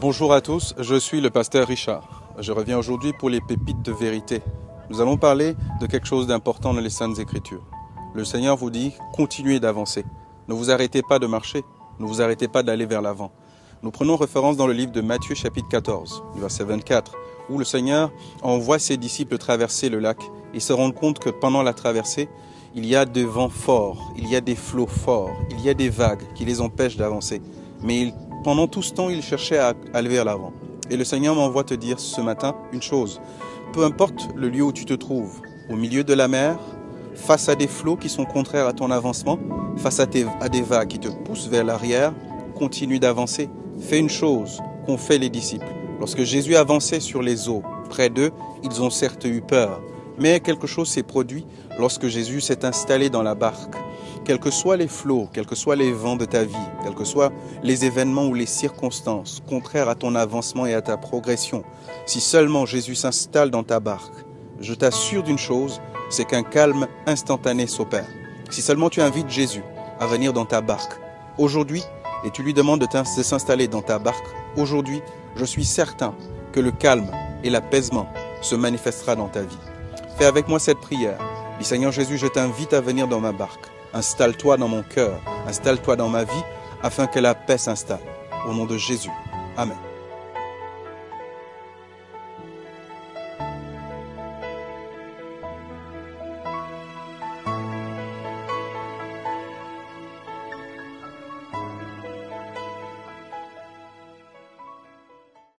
Bonjour à tous, je suis le pasteur Richard. Je reviens aujourd'hui pour les pépites de vérité. Nous allons parler de quelque chose d'important dans les Saintes Écritures. Le Seigneur vous dit, continuez d'avancer. Ne vous arrêtez pas de marcher, ne vous arrêtez pas d'aller vers l'avant. Nous prenons référence dans le livre de Matthieu chapitre 14, verset 24, où le Seigneur envoie ses disciples traverser le lac et se rend compte que pendant la traversée, il y a des vents forts, il y a des flots forts, il y a des vagues qui les empêchent d'avancer. Mais pendant tout ce temps, ils cherchaient à aller vers l'avant. Et le Seigneur m'envoie te dire ce matin une chose. Peu importe le lieu où tu te trouves, au milieu de la mer, face à des flots qui sont contraires à ton avancement, face à, à des vagues qui te poussent vers l'arrière, continue d'avancer. Fais une chose qu'ont fait les disciples. Lorsque Jésus avançait sur les eaux près d'eux, ils ont certes eu peur, mais quelque chose s'est produit lorsque Jésus s'est installé dans la barque. Quels que soient les flots, quels que soient les vents de ta vie, quels que soient les événements ou les circonstances contraires à ton avancement et à ta progression, si seulement Jésus s'installe dans ta barque, je t'assure d'une chose, c'est qu'un calme instantané s'opère. Si seulement tu invites Jésus à venir dans ta barque aujourd'hui et tu lui demandes de s'installer dans ta barque aujourd'hui, je suis certain que le calme et l'apaisement se manifestera dans ta vie. Fais avec moi cette prière. Dis Seigneur Jésus, je t'invite à venir dans ma barque. Installe-toi dans mon cœur, installe-toi dans ma vie, afin que la paix s'installe. Au nom de Jésus. Amen.